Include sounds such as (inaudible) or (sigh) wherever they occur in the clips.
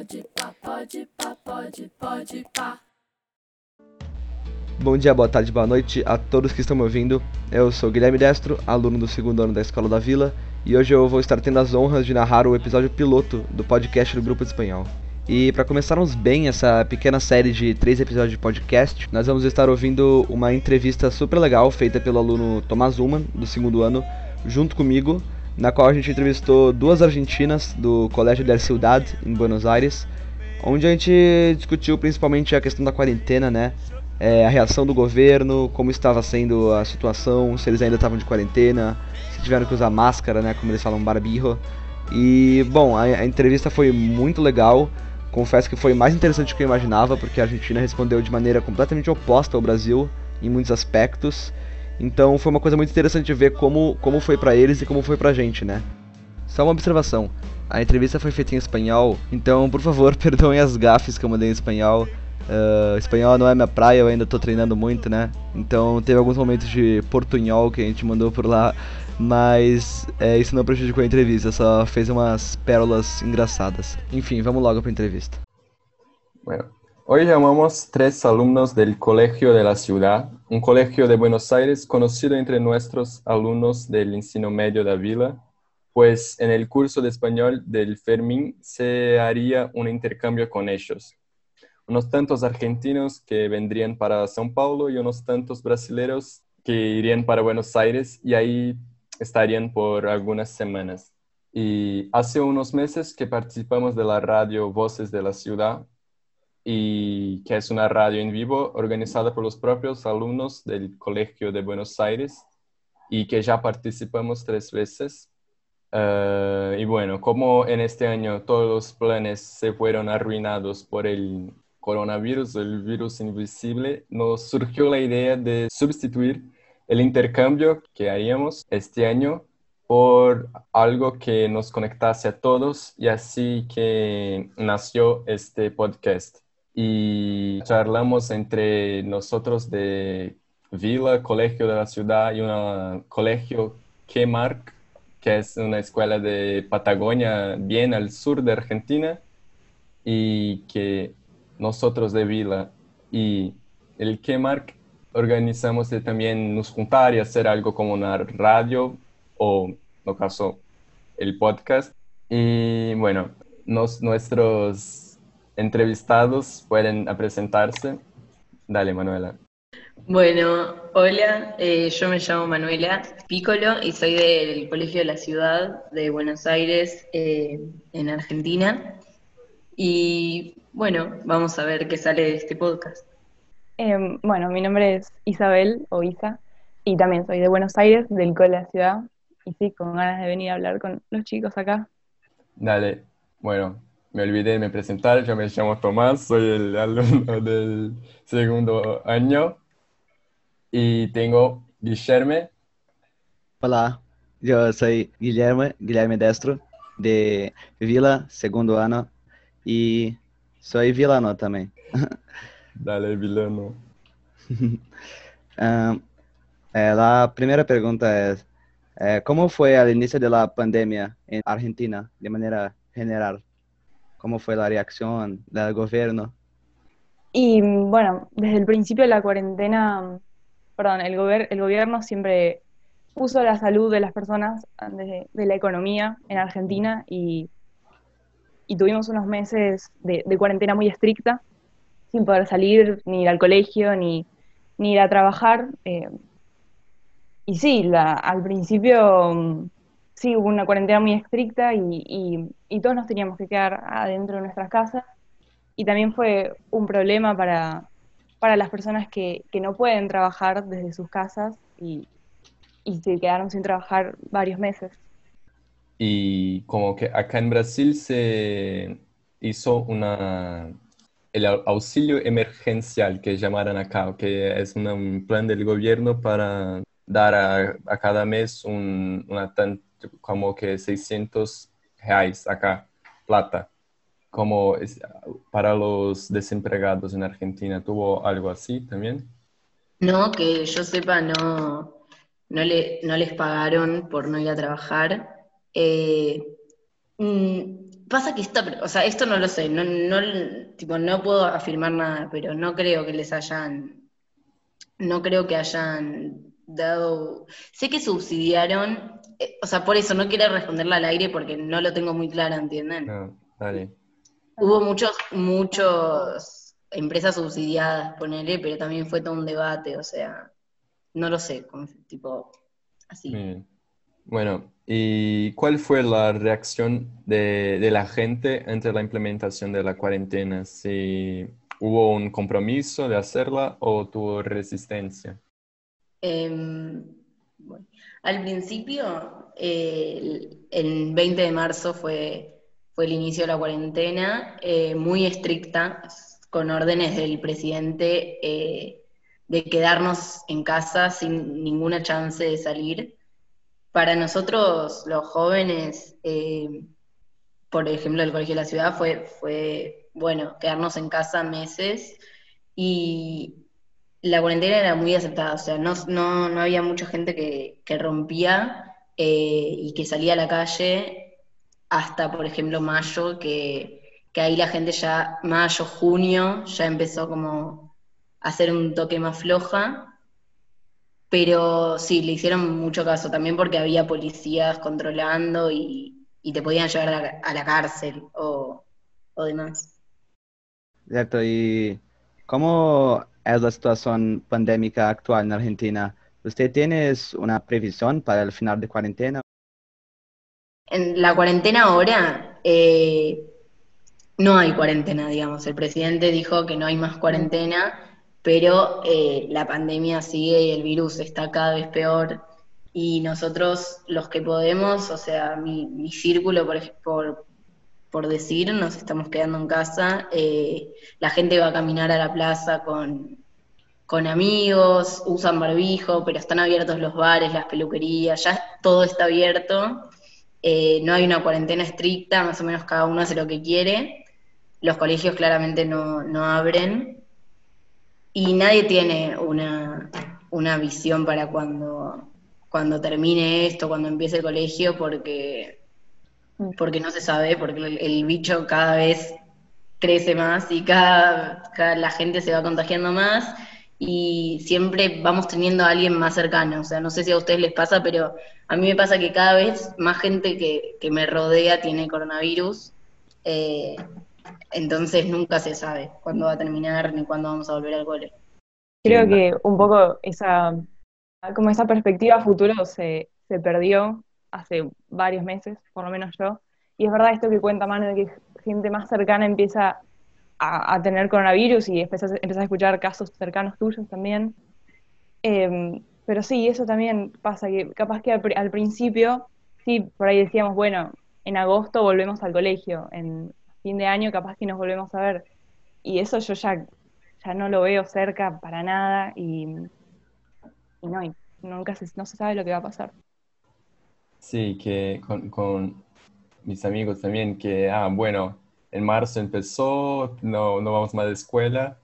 pode pá, pode pá, pode, pode pá. Bom dia, boa tarde, boa noite a todos que estão me ouvindo. Eu sou Guilherme Destro, aluno do segundo ano da Escola da Vila, e hoje eu vou estar tendo as honras de narrar o episódio piloto do podcast do Grupo de Espanhol. E para começarmos bem essa pequena série de três episódios de podcast, nós vamos estar ouvindo uma entrevista super legal feita pelo aluno Tomás Uman, do segundo ano, junto comigo, na qual a gente entrevistou duas argentinas do Colégio de Ciudad, em Buenos Aires, onde a gente discutiu principalmente a questão da quarentena, né? É, a reação do governo, como estava sendo a situação, se eles ainda estavam de quarentena, se tiveram que usar máscara, né? Como eles falam, barbijo. E, bom, a, a entrevista foi muito legal. Confesso que foi mais interessante do que eu imaginava, porque a Argentina respondeu de maneira completamente oposta ao Brasil em muitos aspectos. Então foi uma coisa muito interessante ver como, como foi para eles e como foi pra gente, né? Só uma observação. A entrevista foi feita em espanhol, então por favor (laughs) perdoem as gafes que eu mandei em espanhol. Uh, espanhol não é minha praia, eu ainda tô treinando muito, né? Então teve alguns momentos de portunhol que a gente mandou por lá, mas é, isso não prejudicou a entrevista, só fez umas pérolas engraçadas. Enfim, vamos logo para a entrevista. Bueno, hoy llamamos tres alumnos del Colegio de la Ciudad, un colegio de Buenos Aires conocido entre nuestros alumnos del ensino medio de Vila, pues en el curso de español del Fermín se haría un intercambio con ellos. Unos tantos argentinos que vendrían para São Paulo y unos tantos brasileños que irían para Buenos Aires y ahí estarían por algunas semanas. Y hace unos meses que participamos de la radio Voces de la Ciudad, y que es una radio en vivo organizada por los propios alumnos del Colegio de Buenos Aires y que ya participamos tres veces. Eh, y bueno, como en este año todos los planes se fueron arruinados por el coronavirus, el virus invisible, nos surgió la idea de sustituir el intercambio que haríamos este año por algo que nos conectase a todos y así que nació este podcast. Y charlamos entre nosotros de Vila, Colegio de la Ciudad y un colegio Quemark, que es una escuela de Patagonia bien al sur de Argentina y que nosotros de Vila y el Quemark organizamos de también nos juntar y hacer algo como una radio o, no caso, el podcast. Y bueno, nos, nuestros entrevistados pueden presentarse. Dale, Manuela. Bueno, hola, eh, yo me llamo Manuela Piccolo y soy del Colegio de la Ciudad de Buenos Aires, eh, en Argentina. Y bueno, vamos a ver qué sale de este podcast. Eh, bueno, mi nombre es Isabel o Isa y también soy de Buenos Aires, del Cole de la Ciudad. Y sí, con ganas de venir a hablar con los chicos acá. Dale, bueno, me olvidé de presentar, yo me llamo Tomás, soy el (laughs) alumno del segundo año y tengo Guillerme. Hola, yo soy Guillermo, Guilherme Destro, de Vila, segundo ano, e soy vilano também. (laughs) Dale, vilano. (laughs) um, é, a primeira pergunta é, é, como foi o início da pandemia em Argentina, de maneira general? Como foi a reacción del gobierno? Y bueno, desde el principio de la cuarentena, perdón, el, gober el gobierno siempre puso la salud de las personas antes de, la economía en Argentina y, tuvimos unos meses de, cuarentena muy estricta, sin poder salir ni ir al colegio ni, ni ir a trabajar. Eh, y sí, la, al principio sí hubo una cuarentena muy estricta y, y, y, todos nos teníamos que quedar adentro de nuestras casas. Y también fue un problema para, para las personas que, que no pueden trabajar desde sus casas y, y se quedaron sin trabajar varios meses. Y como que acá en Brasil se hizo una, el auxilio emergencial que llamaron acá, que es un plan del gobierno para dar a, a cada mes un, una tan, como que 600 reais acá, plata, como es, para los desempregados en Argentina. ¿Tuvo algo así también? No, que yo sepa, no, no, le, no les pagaron por no ir a trabajar. Eh, pasa que esta, o sea, esto no lo sé, no, no, tipo, no puedo afirmar nada, pero no creo que les hayan, no creo que hayan dado, sé que subsidiaron, eh, o sea, por eso no quiero responderla al aire porque no lo tengo muy claro, ¿entienden? No, dale. Hubo muchos, muchos empresas subsidiadas, ponele, pero también fue todo un debate, o sea, no lo sé, como, tipo, así. Bien. Bueno, ¿y cuál fue la reacción de, de la gente ante la implementación de la cuarentena? ¿Si hubo un compromiso de hacerla o tuvo resistencia? Em, bueno, al principio, el, el 20 de marzo fue, fue el inicio de la cuarentena, eh, muy estricta, con órdenes del presidente eh, de quedarnos en casa sin ninguna chance de salir. Para nosotros, los jóvenes, eh, por ejemplo, el Colegio de la Ciudad, fue, fue, bueno, quedarnos en casa meses y la cuarentena era muy aceptada, o sea, no, no, no había mucha gente que, que rompía eh, y que salía a la calle hasta, por ejemplo, mayo, que, que ahí la gente ya, mayo, junio, ya empezó como a hacer un toque más floja. Pero sí, le hicieron mucho caso, también porque había policías controlando y, y te podían llevar a la, cárcel o, o demás. Cierto, ¿y cómo es la situación pandémica actual en Argentina? ¿Usted tiene una previsión para el final de cuarentena? En la cuarentena ahora, eh, no hay cuarentena, digamos. El presidente dijo que no hay más cuarentena, pero eh, la pandemia sigue y el virus está cada vez peor. Y nosotros, los que podemos, o sea, mi, mi círculo, por, por, por decir, nos estamos quedando en casa. eh, la gente va a caminar a la plaza con, con amigos, usan barbijo, pero están abiertos los bares, las peluquerías, ya todo está abierto. Eh, no hay una cuarentena estricta, más o menos cada uno hace lo que quiere. Los colegios claramente no, no abren. Y nadie tiene una, una visión para cuando, cuando termine esto, cuando empiece el colegio, porque, porque no se sabe, porque el, el bicho cada vez crece más y cada, cada- la gente se va contagiando más y siempre vamos teniendo a alguien más cercano. O sea, no sé si a ustedes les pasa, pero a mí me pasa que cada vez más gente que, que me rodea tiene coronavirus. eh, entonces nunca se sabe cuándo va a terminar ni cuándo vamos a volver al cole. Creo que un poco esa, como esa perspectiva a futuro se, se perdió hace varios meses, por lo menos yo. Y es verdad esto que cuenta Manu, de que gente más cercana empieza a, tener coronavirus y empiezas, empiezas a escuchar casos cercanos tuyos también. Em, pero sí, eso también pasa, que capaz que al, pri- al principio, sí, por ahí decíamos, bueno, en agosto volvemos al colegio, en fin de año capaz que nos volvemos a ver. Y eso yo ya, ya no lo veo cerca para nada y, no, y nunca no se sabe lo que va a pasar. Sí, que con, con mis amigos también, que, ah, bueno, en marzo empezó, no, no vamos más de escuela,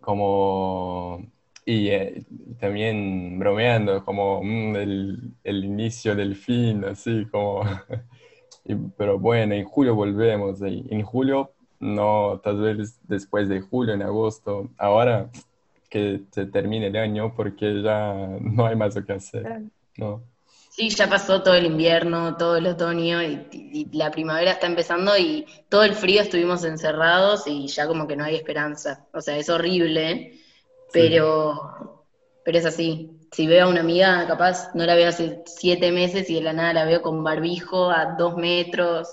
como, y eh, también bromeando, como mm, el, el inicio del fin, así como, (laughs) y- pero bueno, en julio volvemos, y en julio, no, tal vez después de julio, en agosto, ahora que se termine el año, porque ya (laughs) no hay más lo que hacer, ¿no? Sí, ya pasó todo el invierno, todo el otoño y, y la primavera está empezando y todo el frío estuvimos encerrados y ya como que no hay esperanza. O sea, es horrible, pero, pero es así. Si veo a una amiga, capaz no la veo hace siete meses y de la nada la veo con barbijo a dos metros.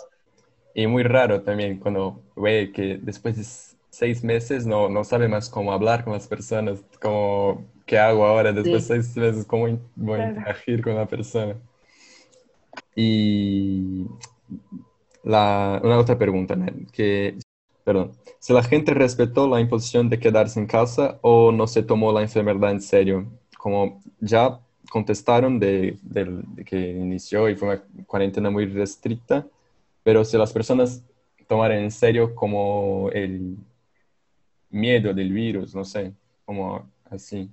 Y muy raro también cuando ve que después de seis meses no, no sabe más cómo hablar con las personas, como, ¿qué hago ahora después de seis meses? ¿Cómo voy a interagir con la persona? Y la, una otra pregunta, que, perdón, si la gente respetó la imposición de quedarse en casa o no se tomó la enfermedad en serio, como ya contestaron de, del- de que inició y fue una cuarentena muy restricta, pero si las personas tomaran en serio como el miedo del virus, no sé, como así.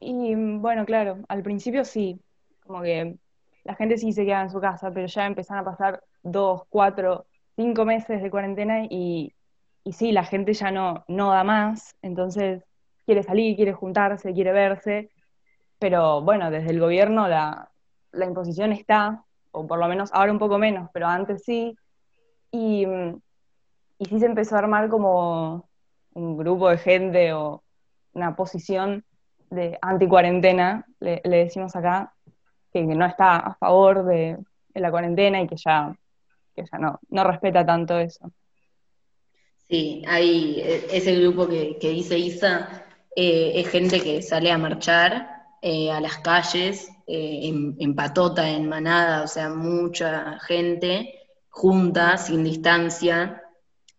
Y mm, bueno, claro, al principio sí, como que la gente sí se queda en su casa, pero ya empezaron a pasar dos, cuatro, cinco meses de cuarentena y, y sí, la gente ya no, no da más, entonces quiere salir, quiere juntarse, quiere verse, pero bueno, desde el gobierno la, la imposición está, o por lo menos ahora un poco menos, pero antes sí, y, y sí se empezó a armar como un grupo de gente o una posición de anti-cuarentena, le, le decimos acá, que, no está a favor de, la cuarentena y que ya, que ya no, no respeta tanto eso. Sí, hay eh, ese grupo que, que dice Isa, eh, es gente que sale a marchar eh, a las calles, eh, en, patota, en manada, o sea, mucha gente junta, sin distancia,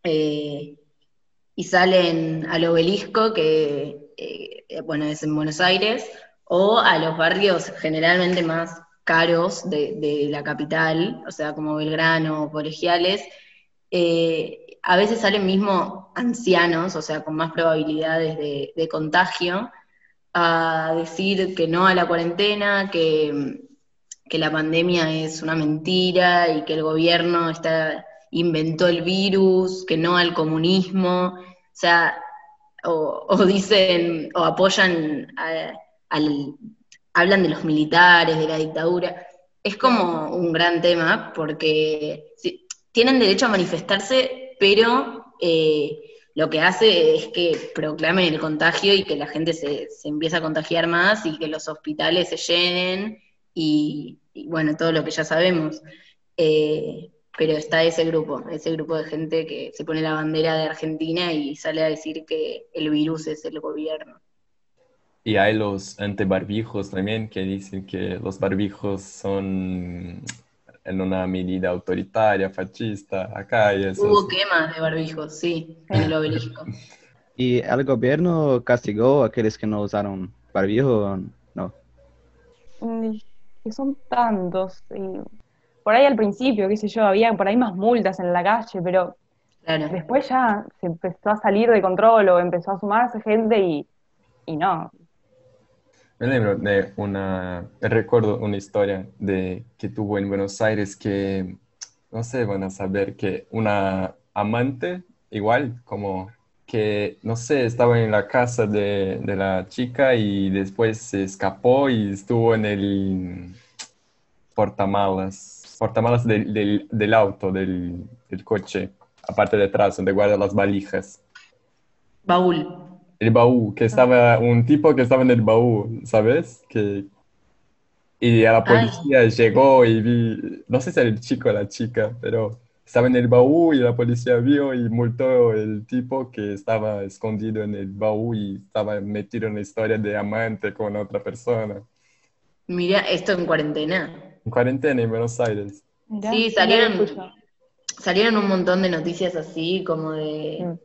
y salen al obelisco, que eh, bueno, es en Buenos Aires, o a los barrios generalmente más caros de, de la capital, o sea, como Belgrano o Colegiales, eh, a veces salen mismo ancianos, o sea, con más probabilidades de, de contagio, a decir que no a la cuarentena, que, que la pandemia es una mentira y que el gobierno está, inventó el virus, que no al comunismo, o sea, o, dicen, o apoyan, al, hablan de los militares, de la dictadura. Es como un gran tema porque tienen derecho a manifestarse, pero eh, lo que hace es que proclamen el contagio y que la gente se, se empiece a contagiar más y que los hospitales se llenen y, y bueno, todo lo que ya sabemos. Eh, pero está ese grupo, ese grupo de gente que se pone la bandera de Argentina y sale a decir que el virus es el gobierno. Y hay los antibarbijos también que dicen que los barbijos son en una medida autoritaria, fascista, acá y eso. Hubo quemas de barbijos, sí, en el obelisco. (laughs) ¿Y el gobierno castigó a aquellos que no usaron barbijo? No. Mm, son tantos. y por ahí al principio, qué sé yo, había por ahí más multas en la calle, pero Claro. después ya se empezó a salir de control o empezó a sumarse gente y, y no. Me lembro de una, recuerdo una historia de que tuvo en Buenos Aires que, no sé, van a saber que una amante, igual como que, no sé, estaba en la casa de, de la chica y después se escapó y estuvo en el portamalas, portamalas del, del, del auto, del, del coche, aparte de atrás, donde guarda las valijas. Baúl. El baúl, que estaba un tipo que estaba en el baúl, ¿sabes? Que, y a la policía llegó y vi, no sé si era el chico o la chica, pero estaba en el baúl y la policía vio y multó el tipo que estaba escondido en el baúl y estaba metido en la historia de amante con otra persona. Mira, esto en cuarentena. En cuarentena en Buenos Aires. Sí, salieron, salieron un montón de noticias así, como de,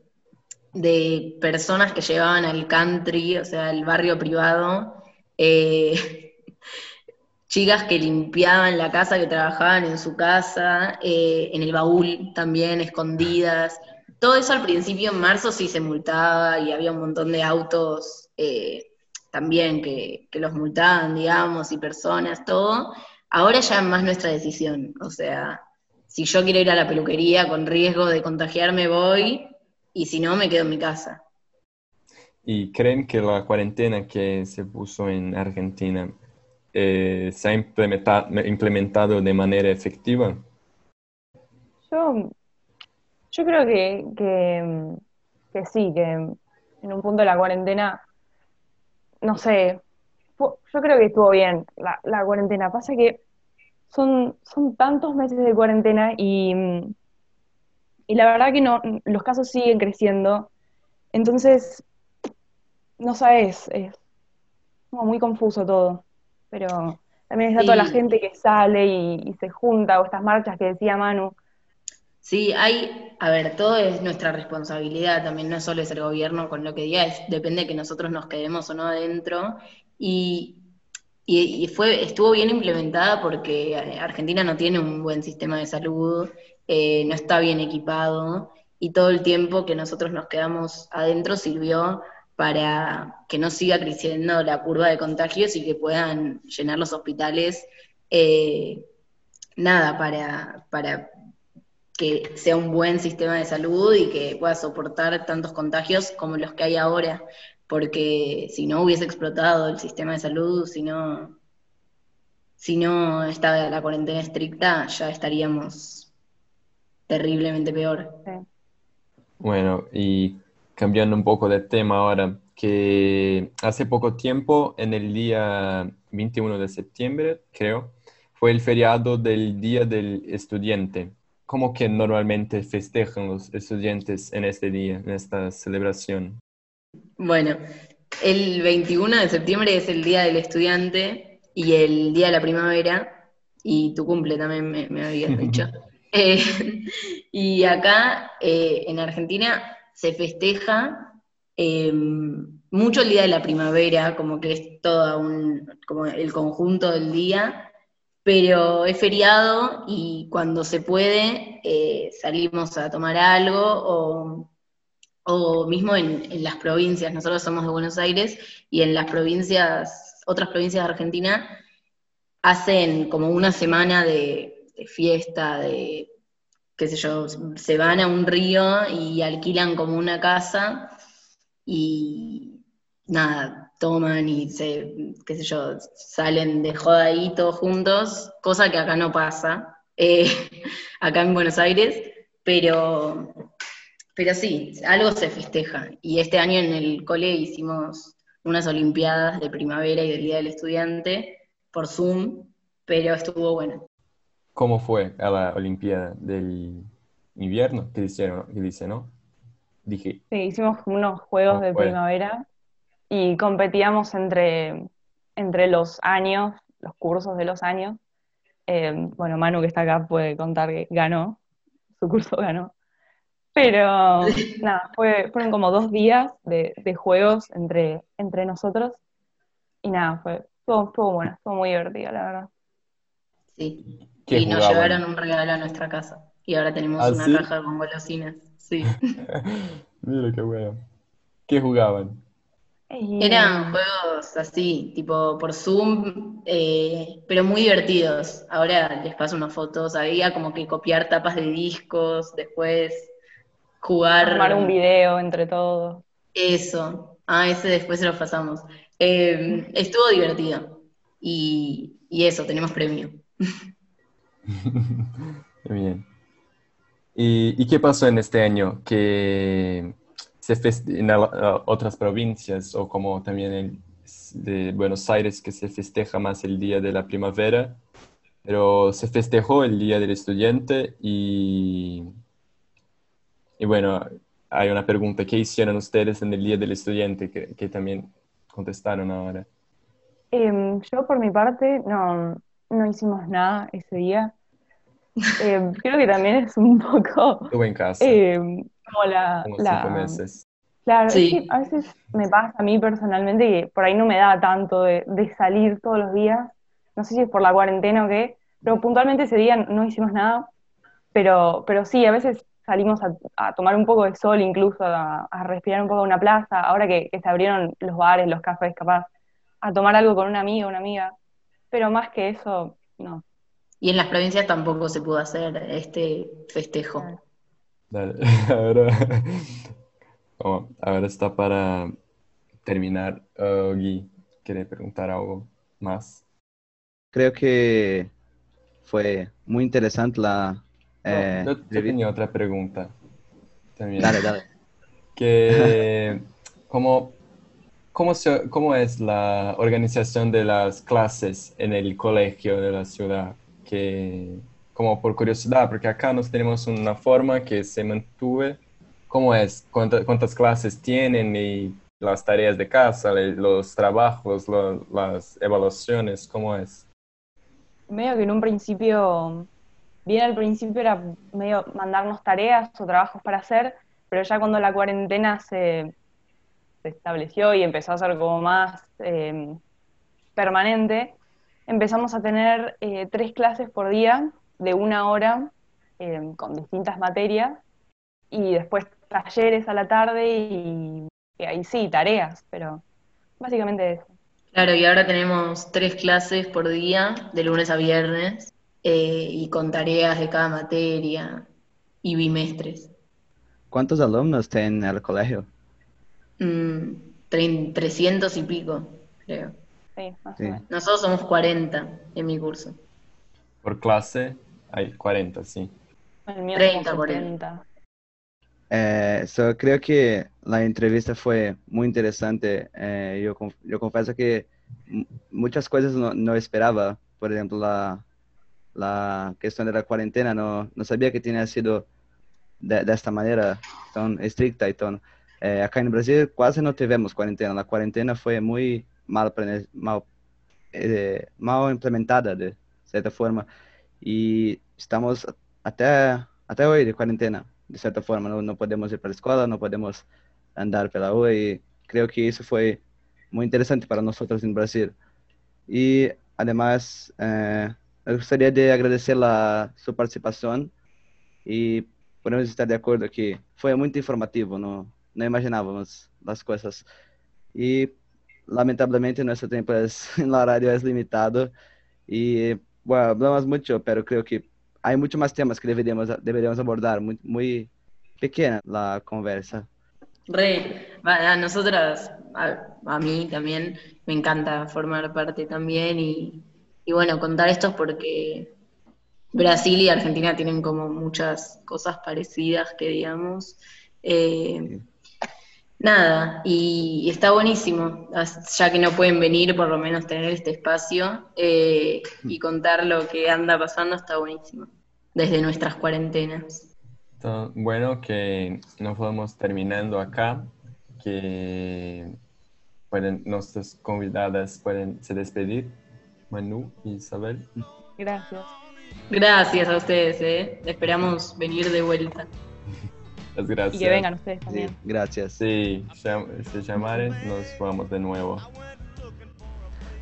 de personas que llevaban al country, o sea, al barrio privado, eh, (laughs) chicas que limpiaban la casa, que trabajaban en su casa, eh, en el baúl también, escondidas. Todo eso al principio, en marzo, sí se multaba y había un montón de autos eh, también que, que los multaban, digamos, y personas, todo. Ahora ya es más nuestra decisión, o sea, si yo quiero ir a la peluquería con riesgo de contagiarme, voy, y si no, me quedo en mi casa. ¿Y creen que la cuarentena que se puso en Argentina eh, se ha implementa- implementado de manera efectiva? Yo, yo creo que, que, que sí, que en un punto de la cuarentena, no sé, yo creo que estuvo bien la, la cuarentena. Pasa que son, son tantos meses de cuarentena y, y la verdad que no, los casos siguen creciendo. Entonces, no sabes, es como muy confuso todo. Pero también está toda la gente que sale y, y se junta, o estas marchas que decía Manu. Sí, hay, a ver, todo es nuestra responsabilidad, también no solo es el gobierno con lo que diga, es, depende de que nosotros nos quedemos o no adentro. Y, fue, estuvo bien implementada porque eh, Argentina no tiene un buen sistema de salud, eh, no está bien equipado, y todo el tiempo que nosotros nos quedamos adentro sirvió para que no siga creciendo la curva de contagios y que puedan llenar los hospitales, eh, nada, para, para que sea un buen sistema de salud y que pueda soportar tantos contagios como los que hay ahora, porque si no hubiese explotado el sistema de salud, si no, si no estaba la cuarentena estricta, ya estaríamos terriblemente peor. Bueno, y cambiando un poco de tema ahora, que hace poco tiempo, en el día 21 de septiembre, creo, fue el feriado del Día del Estudiante. ¿Cómo que normalmente festejan los estudiantes en este día, en esta celebración? Bueno, el 21 de septiembre es el Día del Estudiante y el Día de la Primavera, y tu cumple también me, habías dicho. (laughs) Eh, y acá eh, en Argentina se festeja em, mucho el Día de la Primavera, como que es todo un, como el conjunto del día, pero es feriado y cuando se puede eh, salimos a tomar algo o, mismo en, las provincias, nosotros somos de Buenos Aires y en las provincias, otras provincias de Argentina, hacen como una semana de, de fiesta, de qué sé yo, se van a un río y alquilan como una casa y nada, toman y se, qué sé yo, salen de joda ahí todos juntos, cosa que acá no pasa, eh, (laughs) acá en Buenos Aires, pero, pero sí, algo se festeja. Y este año en el cole hicimos unas olimpiadas de primavera y del Día del Estudiante por Zoom, pero estuvo bueno. ¿Cómo fue a la Olimpiada del invierno? ¿Qué hicieron? ¿Qué dice, no? Dije. Sí, hicimos unos juegos de primavera y competíamos entre, entre los años, los cursos de los años. Eh, bueno, Manu que está acá puede contar que ganó, su curso ganó. Pero (laughs) nada, fue, fueron como dos días de, juegos entre, entre nosotros. Y nada, fue, estuvo, bueno, estuvo muy divertido, la verdad. Sí. Y nos llevaron un regalo a nuestra casa. Y ahora tenemos ¿Ah, una caja con golosinas. Sí. (laughs) Mira qué bueno. ¿Qué jugaban? Eran juegos así, tipo por Zoom, eh, pero muy divertidos. Ahora les paso unas fotos. Había como que copiar tapas de discos, después jugar. Armar un video entre todos. Eso. Ah, ese después se lo pasamos. Eh, estuvo divertido. Y, y eso, tenemos premio. (laughs) Bien. ¿Y, ¿Y, qué pasó en este año? Que se en otras provincias o como también en de Buenos Aires que se festeja más el día de la primavera, pero se festejó el día del estudiante y, y bueno, hay una pregunta, ¿qué hicieron ustedes en el día del estudiante que, que también contestaron ahora? Em, yo por mi parte no, no hicimos nada ese día. (laughs) Em, creo que también es un poco... Estuve en casa. Em, como la... cinco meses. Claro, a veces me pasa a mí personalmente que por ahí no me da tanto de, salir todos los días. No sé si es por la cuarentena o qué, pero puntualmente ese día no hicimos nada. Pero, pero sí, a veces salimos a, tomar un poco de sol, incluso a, respirar un poco en una plaza. Ahora que, se abrieron los bares, los cafés, capaz, a tomar algo con un amigo, una amiga. Pero más que eso, no. Y en las provincias tampoco se pudo hacer este festejo. Dale, (laughs) ahora, ahora (laughs) está para terminar. Uh, Gui, ¿quiere preguntar algo más? Creo que fue muy interesante la... Eh, yo, tenía otra pregunta también. Dale, dale. (laughs) Que, ¿cómo, cómo, se, ¿Cómo es la organización de las clases en el colegio de la ciudad? Que como por curiosidad, porque acá nos tenemos una forma que se mantuve. ¿Cómo es? ¿Cuántas, clases tienen y las tareas de casa, los trabajos, las evaluaciones? ¿Cómo es? Medio que en un principio, bien al principio era medio mandarnos tareas o trabajos para hacer, pero ya cuando la cuarentena se, estableció y empezó a ser como más eh, permanente, empezamos a tener eh, tres clases por día de una hora eh, con distintas materias y después talleres a la tarde y, ahí sí, tareas, pero básicamente eso. Claro, y ahora tenemos tres clases por día, de lunes a viernes, eh, y con tareas de cada materia. y bimestres. ¿Cuántos alumnos tiene el colegio? Mm, tre- 300 y pico, creo. Sí, más Sí. o menos. Nosotros somos 40 en mi curso. Por clase hay 40, sí. El mío 30 somos por ahí. 70. Eh, so, creo que la entrevista fue muy interesante. Eh, yo, conf- yo confieso que muchas cosas no, no esperaba. Por ejemplo, la, la cuestión de la cuarentena. No, no sabía que tenía sido de, de esta manera tan estricta y tan... eh, acá en Brasil casi no tivemos cuarentena. La cuarentena fue muy mal, mal, eh, mal implementada de cierta forma. Y estamos até, até hoy de cuarentena, de certa forma. Não, não podemos ir para a escola, não podemos andar pela rua e creio que isso foi muito interessante para nós outros no Brasil. E, además, eh, eu gostaria de agradecer a sua participação e podemos estar de acordo que foi muito informativo, não, não imaginávamos as coisas. E, lamentavelmente, nosso tempo é, (laughs) no horário é limitado e, bueno, hablamos muito, pero creo que hay muchos más temas que deberíamos, deberíamos abordar, muy, muy pequeña la conversa. Re, a nosotras, a, a mí también, me encanta formar parte también y, y bueno, contar esto porque Brasil y Argentina tienen como muchas cosas parecidas que digamos. Eh, nada, y, y está buenísimo, ya que no pueden venir, por lo menos tener este espacio eh, y contar lo que anda pasando está buenísimo, desde nuestras cuarentenas. Bueno, que nós vamos terminando acá, que pueden, nuestras convidadas pueden se despedir, Manu y Isabel. Gracias. Gracias a ustedes, ¿eh? Esperamos venir de vuelta. Las gracias. Y que vengan ustedes Sí, también. gracias. Sí, se llamarem, nós vamos de nuevo.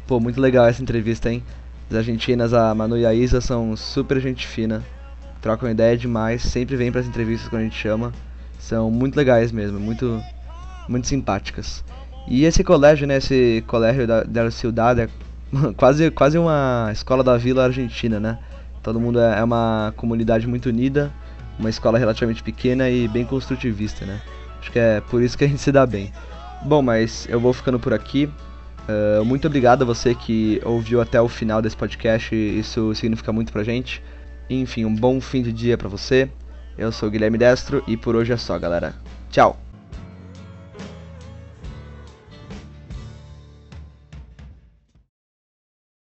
Pô, muito legal essa entrevista, hein? As argentinas, a Manu e a Isa, são super gente fina, trocam ideia demais, sempre vêm para as entrevistas quando a gente chama. São muito legais mesmo, muito, muito simpáticas. E esse colégio, né? Esse colégio da, da Ciudad é (laughs) quase, quase uma escola da vila argentina, né? Todo mundo é, é uma comunidade muito unida, uma escola relativamente pequena e bem construtivista, né? Acho que é por isso que a gente se dá bem. Bom, mas eu vou ficando por aqui. Uh, muito obrigado a você que ouviu até o final desse podcast, isso significa muito pra gente. Enfim, um bom fim de dia pra você. Eu sou o Guilherme Destro e por hoje é só, galera. Tchau!